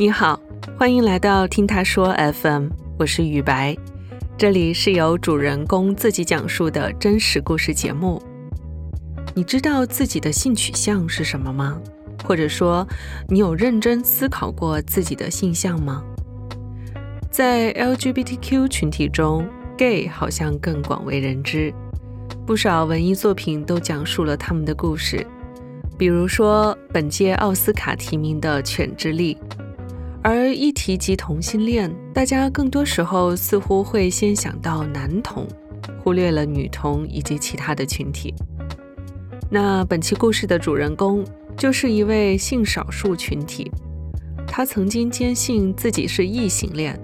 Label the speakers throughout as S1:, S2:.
S1: 你好，欢迎来到听他说 FM，我是雨白，这里是由主人公自己讲述的真实故事节目。你知道自己的性取向是什么吗？或者说，你有认真思考过自己的性向吗？在 LGBTQ 群体中，gay 好像更广为人知，不少文艺作品都讲述了他们的故事。比如说，本届奥斯卡提名的《犬之力》，而一提及同性恋，大家更多时候似乎会先想到男同，忽略了女同以及其他的群体。那本期故事的主人公就是一位性少数群体，他曾经坚信自己是异性恋，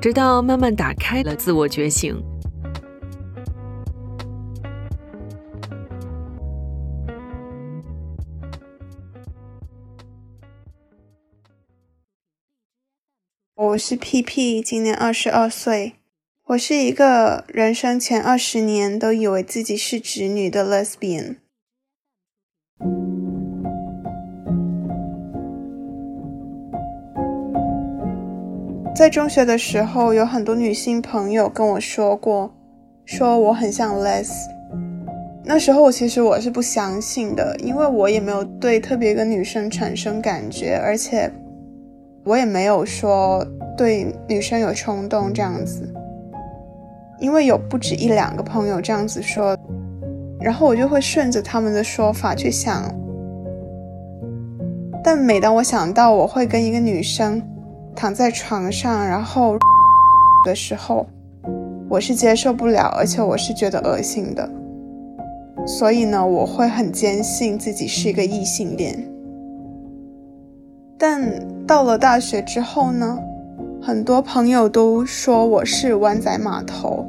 S1: 直到慢慢打开了自我觉醒。
S2: 我是 P P，今年二十二岁。我是一个人生前二十年都以为自己是直女的 Lesbian。在中学的时候，有很多女性朋友跟我说过，说我很像 Les。那时候我其实我是不相信的，因为我也没有对特别一个女生产生感觉，而且。我也没有说对女生有冲动这样子，因为有不止一两个朋友这样子说，然后我就会顺着他们的说法去想。但每当我想到我会跟一个女生躺在床上，然后 的时候，我是接受不了，而且我是觉得恶心的。所以呢，我会很坚信自己是一个异性恋。但到了大学之后呢，很多朋友都说我是湾仔码头。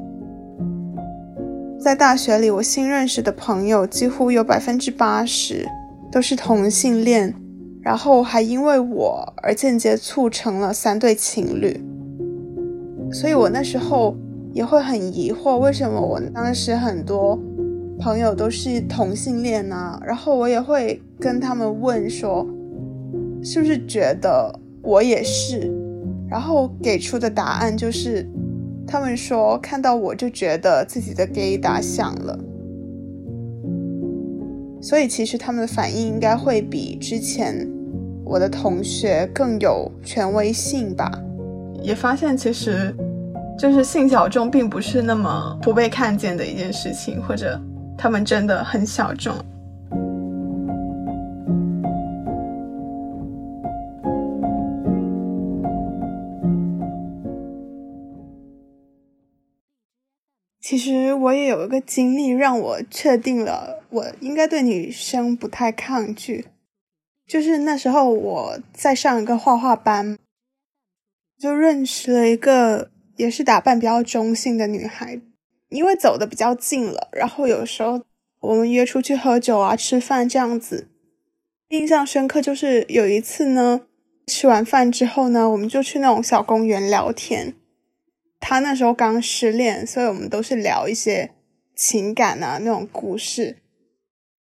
S2: 在大学里，我新认识的朋友几乎有百分之八十都是同性恋，然后还因为我而间接促成了三对情侣。所以我那时候也会很疑惑，为什么我当时很多朋友都是同性恋呢？然后我也会跟他们问说。是不是觉得我也是？然后给出的答案就是，他们说看到我就觉得自己的 gay 打响了。所以其实他们的反应应该会比之前我的同学更有权威性吧？也发现其实就是性小众并不是那么不被看见的一件事情，或者他们真的很小众。我也有一个经历，让我确定了我应该对女生不太抗拒。就是那时候我在上一个画画班，就认识了一个也是打扮比较中性的女孩。因为走的比较近了，然后有时候我们约出去喝酒啊、吃饭这样子。印象深刻就是有一次呢，吃完饭之后呢，我们就去那种小公园聊天。他那时候刚失恋，所以我们都是聊一些情感啊那种故事。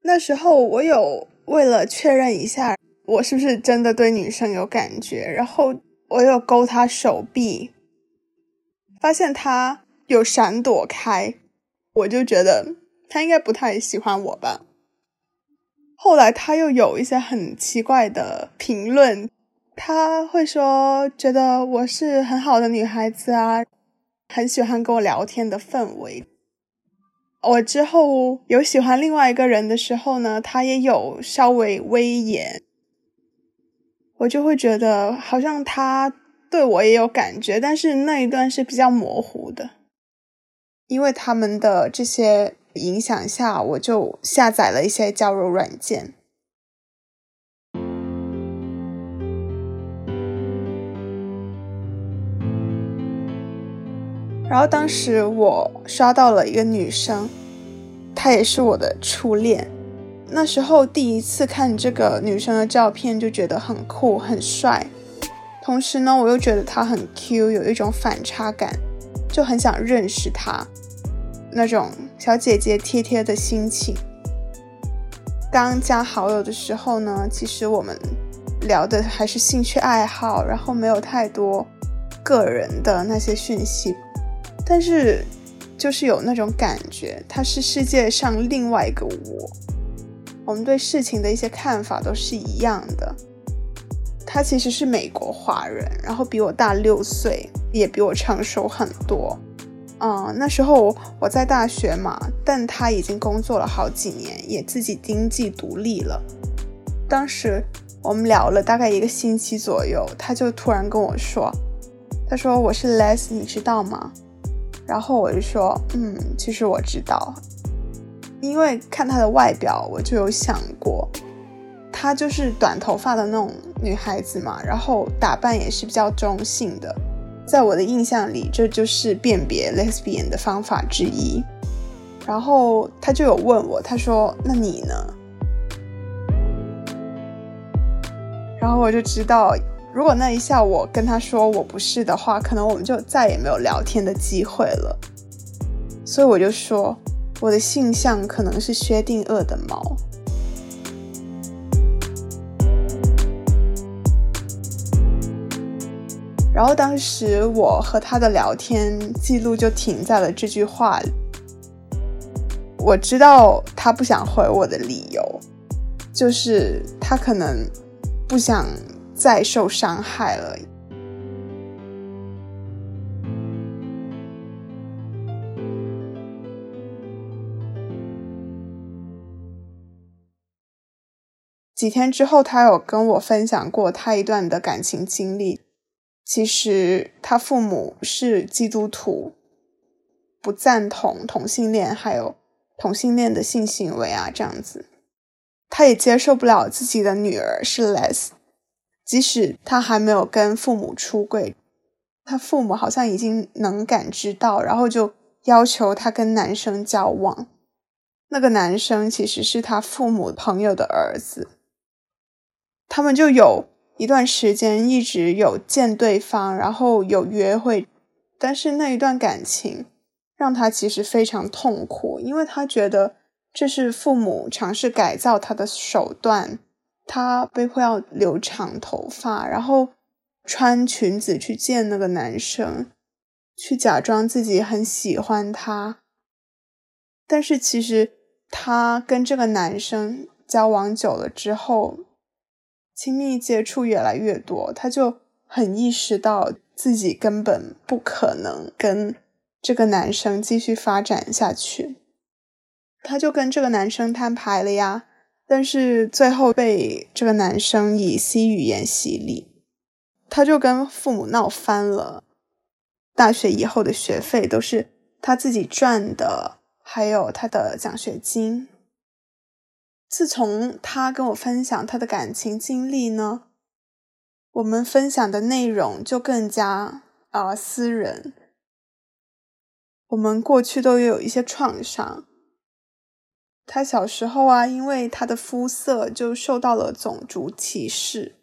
S2: 那时候我有为了确认一下我是不是真的对女生有感觉，然后我有勾他手臂，发现他有闪躲开，我就觉得他应该不太喜欢我吧。后来他又有一些很奇怪的评论。他会说，觉得我是很好的女孩子啊，很喜欢跟我聊天的氛围。我之后有喜欢另外一个人的时候呢，他也有稍微威严，我就会觉得好像他对我也有感觉，但是那一段是比较模糊的。因为他们的这些影响下，我就下载了一些交友软件。然后当时我刷到了一个女生，她也是我的初恋。那时候第一次看这个女生的照片，就觉得很酷很帅。同时呢，我又觉得她很 Q，有一种反差感，就很想认识她，那种小姐姐贴贴的心情。刚加好友的时候呢，其实我们聊的还是兴趣爱好，然后没有太多个人的那些讯息，但是就是有那种感觉，他是世界上另外一个我，我们对事情的一些看法都是一样的。他其实是美国华人，然后比我大六岁，也比我成熟很多。嗯，那时候我在大学嘛，但他已经工作了好几年，也自己经济独立了。当时我们聊了大概一个星期左右，他就突然跟我说：“他说我是 Les，你知道吗？”然后我就说：“嗯，其实我知道，因为看她的外表，我就有想过，她就是短头发的那种女孩子嘛，然后打扮也是比较中性的。”在我的印象里，这就是辨别 lesbian 的方法之一。然后他就有问我，他说：“那你呢？”然后我就知道，如果那一下我跟他说我不是的话，可能我们就再也没有聊天的机会了。所以我就说，我的性向可能是薛定谔的猫。然后当时我和他的聊天记录就停在了这句话。我知道他不想回我的理由，就是他可能不想再受伤害了。几天之后，他有跟我分享过他一段的感情经历。其实他父母是基督徒，不赞同同性恋，还有同性恋的性行为啊，这样子，他也接受不了自己的女儿是 less 即使他还没有跟父母出柜，他父母好像已经能感知到，然后就要求他跟男生交往。那个男生其实是他父母朋友的儿子，他们就有。一段时间一直有见对方，然后有约会，但是那一段感情让他其实非常痛苦，因为他觉得这是父母尝试改造他的手段。他被迫要留长头发，然后穿裙子去见那个男生，去假装自己很喜欢他。但是其实他跟这个男生交往久了之后。亲密接触越来越多，他就很意识到自己根本不可能跟这个男生继续发展下去。他就跟这个男生摊牌了呀，但是最后被这个男生以 C 语言洗礼，他就跟父母闹翻了。大学以后的学费都是他自己赚的，还有他的奖学金。自从他跟我分享他的感情经历呢，我们分享的内容就更加啊私人。我们过去都有一些创伤。他小时候啊，因为他的肤色就受到了种族歧视，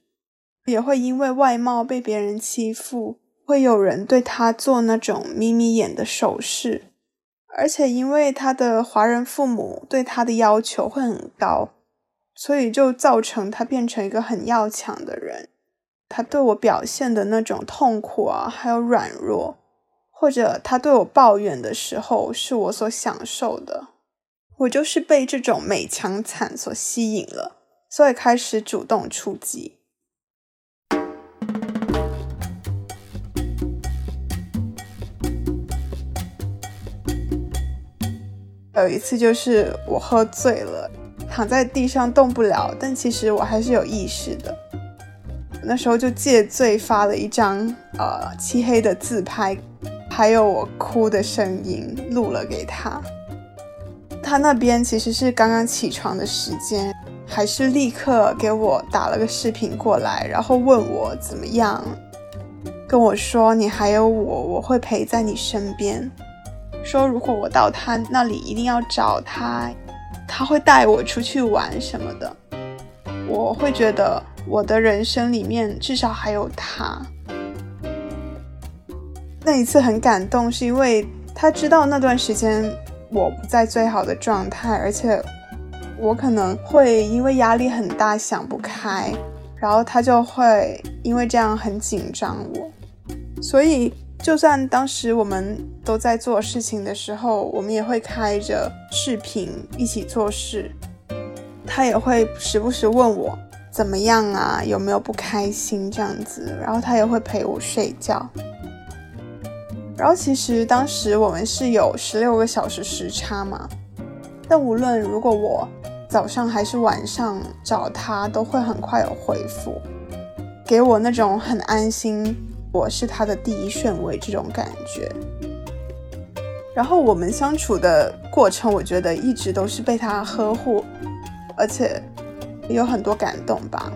S2: 也会因为外貌被别人欺负，会有人对他做那种眯眯眼的手势。而且因为他的华人父母对他的要求会很高，所以就造成他变成一个很要强的人。他对我表现的那种痛苦啊，还有软弱，或者他对我抱怨的时候，是我所享受的。我就是被这种美强惨所吸引了，所以开始主动出击。有一次，就是我喝醉了，躺在地上动不了，但其实我还是有意识的。那时候就借醉发了一张呃漆黑的自拍，还有我哭的声音录了给他。他那边其实是刚刚起床的时间，还是立刻给我打了个视频过来，然后问我怎么样，跟我说你还有我，我会陪在你身边。说如果我到他那里一定要找他，他会带我出去玩什么的。我会觉得我的人生里面至少还有他。那一次很感动，是因为他知道那段时间我不在最好的状态，而且我可能会因为压力很大想不开，然后他就会因为这样很紧张我，所以就算当时我们都在做事情的时候，我们也会开着视频一起做事，他也会时不时问我怎么样啊，有没有不开心？这样子，然后他也会陪我睡觉。然后其实当时我们是有十六个小时时差嘛，但无论如果我早上还是晚上找他，都会很快有回复，给我那种很安心，我是他的第一顺位这种感觉。然后我们相处的过程，我觉得一直都是被他呵护，而且有很多感动吧。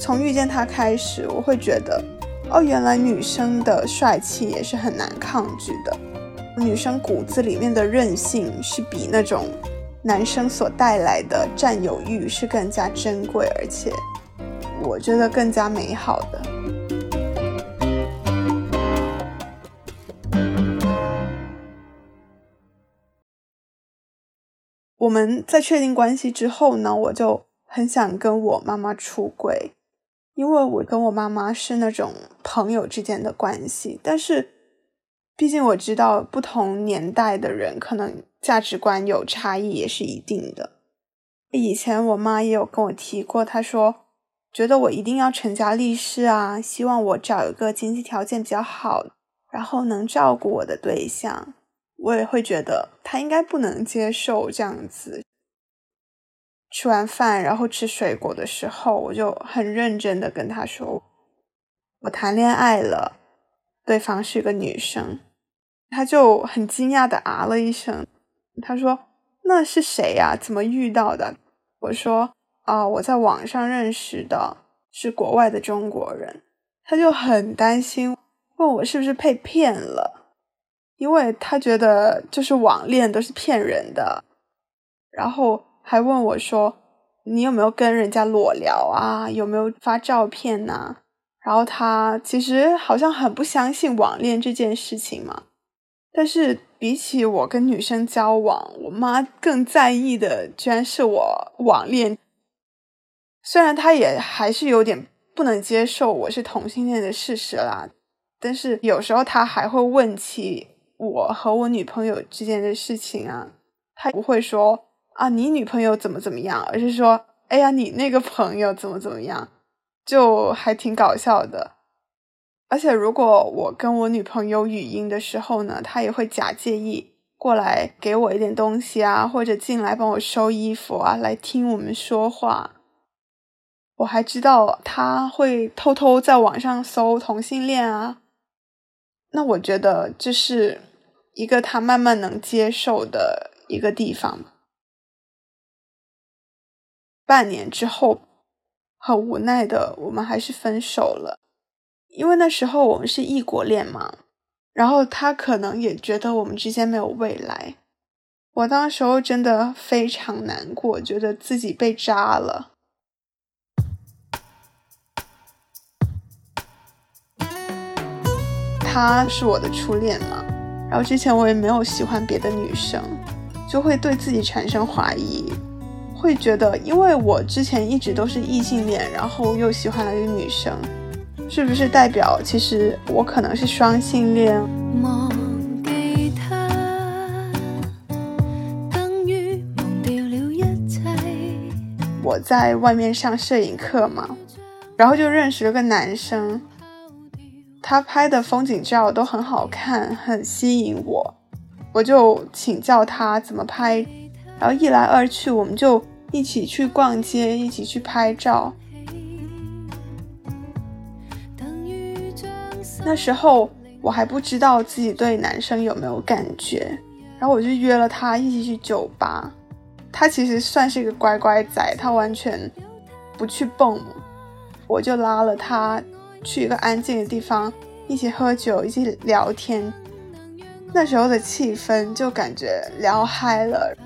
S2: 从遇见他开始，我会觉得。哦，原来女生的帅气也是很难抗拒的。女生骨子里面的韧性是比那种男生所带来的占有欲是更加珍贵，而且我觉得更加美好的。我们在确定关系之后呢，我就很想跟我妈妈出轨。因为我跟我妈妈是那种朋友之间的关系，但是毕竟我知道不同年代的人可能价值观有差异也是一定的。以前我妈也有跟我提过，她说觉得我一定要成家立室啊，希望我找一个经济条件比较好，然后能照顾我的对象。我也会觉得她应该不能接受这样子。吃完饭，然后吃水果的时候，我就很认真的跟他说：“我谈恋爱了，对方是个女生。”他就很惊讶的啊了一声，他说：“那是谁呀？怎么遇到的？”我说：“啊，我在网上认识的，是国外的中国人。”他就很担心，问我是不是被骗了，因为他觉得就是网恋都是骗人的，然后。还问我说：“你有没有跟人家裸聊啊？有没有发照片呐？”然后他其实好像很不相信网恋这件事情嘛。但是比起我跟女生交往，我妈更在意的居然是我网恋。虽然她也还是有点不能接受我是同性恋的事实啦，但是有时候她还会问起我和我女朋友之间的事情啊，她不会说。啊，你女朋友怎么怎么样？而是说，哎呀，你那个朋友怎么怎么样，就还挺搞笑的。而且，如果我跟我女朋友语音的时候呢，她也会假介意过来给我一点东西啊，或者进来帮我收衣服啊，来听我们说话。我还知道她会偷偷在网上搜同性恋啊。那我觉得这是一个她慢慢能接受的一个地方。半年之后，很无奈的，我们还是分手了。因为那时候我们是异国恋嘛，然后他可能也觉得我们之间没有未来。我当时候真的非常难过，觉得自己被渣了。他是我的初恋嘛，然后之前我也没有喜欢别的女生，就会对自己产生怀疑。会觉得，因为我之前一直都是异性恋，然后又喜欢了一个女生，是不是代表其实我可能是双性恋？我在外面上摄影课嘛，然后就认识了个男生，他拍的风景照都很好看，很吸引我，我就请教他怎么拍。然后一来二去，我们就一起去逛街，一起去拍照。那时候我还不知道自己对男生有没有感觉，然后我就约了他一起去酒吧。他其实算是一个乖乖仔，他完全不去蹦。我就拉了他去一个安静的地方，一起喝酒，一起聊天。那时候的气氛就感觉聊嗨了。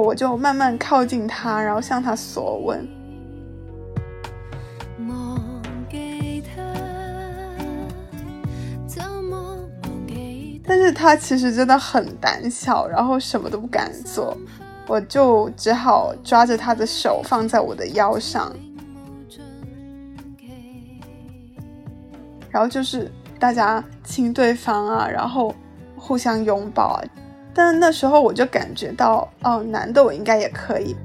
S2: 我就慢慢靠近他，然后向他索吻。但是他其实真的很胆小，然后什么都不敢做。我就只好抓着他的手放在我的腰上。然后就是大家亲对方啊，然后互相拥抱啊。但那时候我就感觉到，哦，男的我应该也可以。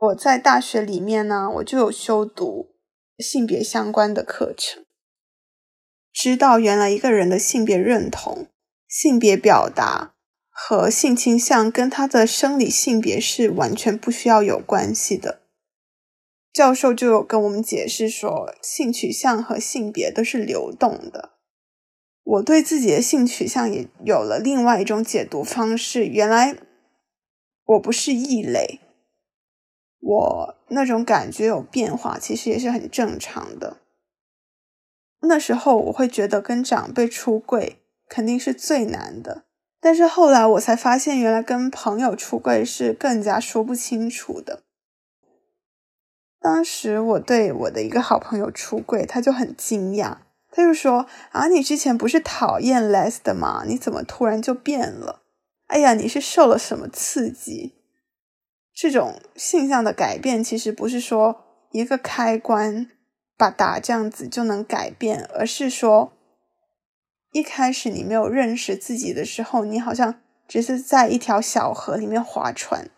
S2: 我在大学里面呢，我就有修读性别相关的课程，知道原来一个人的性别认同、性别表达和性倾向跟他的生理性别是完全不需要有关系的。教授就有跟我们解释说，性取向和性别都是流动的。我对自己的性取向也有了另外一种解读方式，原来我不是异类。我那种感觉有变化，其实也是很正常的。那时候我会觉得跟长辈出柜肯定是最难的，但是后来我才发现，原来跟朋友出柜是更加说不清楚的。当时我对我的一个好朋友出柜，他就很惊讶，他就说：“啊，你之前不是讨厌 less 的吗？你怎么突然就变了？哎呀，你是受了什么刺激？”这种性向的改变，其实不是说一个开关把打这样子就能改变，而是说一开始你没有认识自己的时候，你好像只是在一条小河里面划船。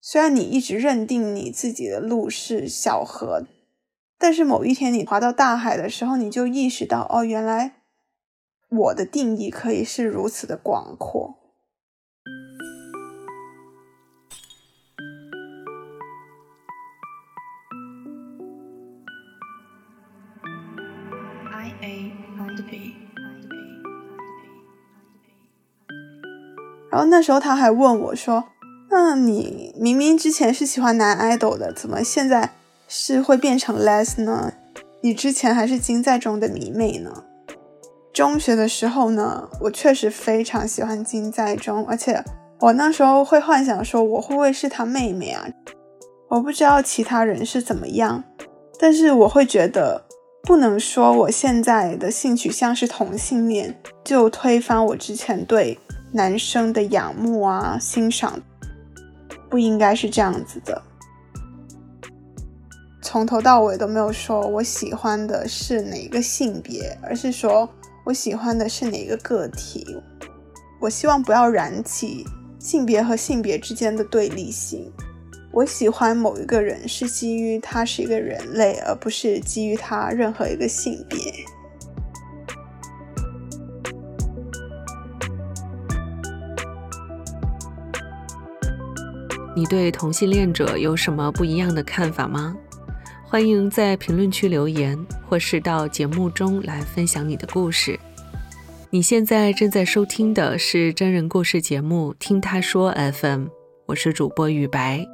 S2: 虽然你一直认定你自己的路是小河，但是某一天你划到大海的时候，你就意识到，哦，原来我的定义可以是如此的广阔。然后那时候他还问我说：“那你明明之前是喜欢男 idol 的，怎么现在是会变成 less 呢？你之前还是金在中的迷妹呢？”中学的时候呢，我确实非常喜欢金在中，而且我那时候会幻想说我会不会是他妹妹啊？我不知道其他人是怎么样，但是我会觉得不能说我现在的性取向是同性恋，就推翻我之前对。男生的仰慕啊，欣赏不应该是这样子的。从头到尾都没有说我喜欢的是哪个性别，而是说我喜欢的是哪个个体。我希望不要燃起性别和性别之间的对立性。我喜欢某一个人是基于他是一个人类，而不是基于他任何一个性别。
S1: 你对同性恋者有什么不一样的看法吗？欢迎在评论区留言，或是到节目中来分享你的故事。你现在正在收听的是真人故事节目《听他说 FM》，我是主播雨白。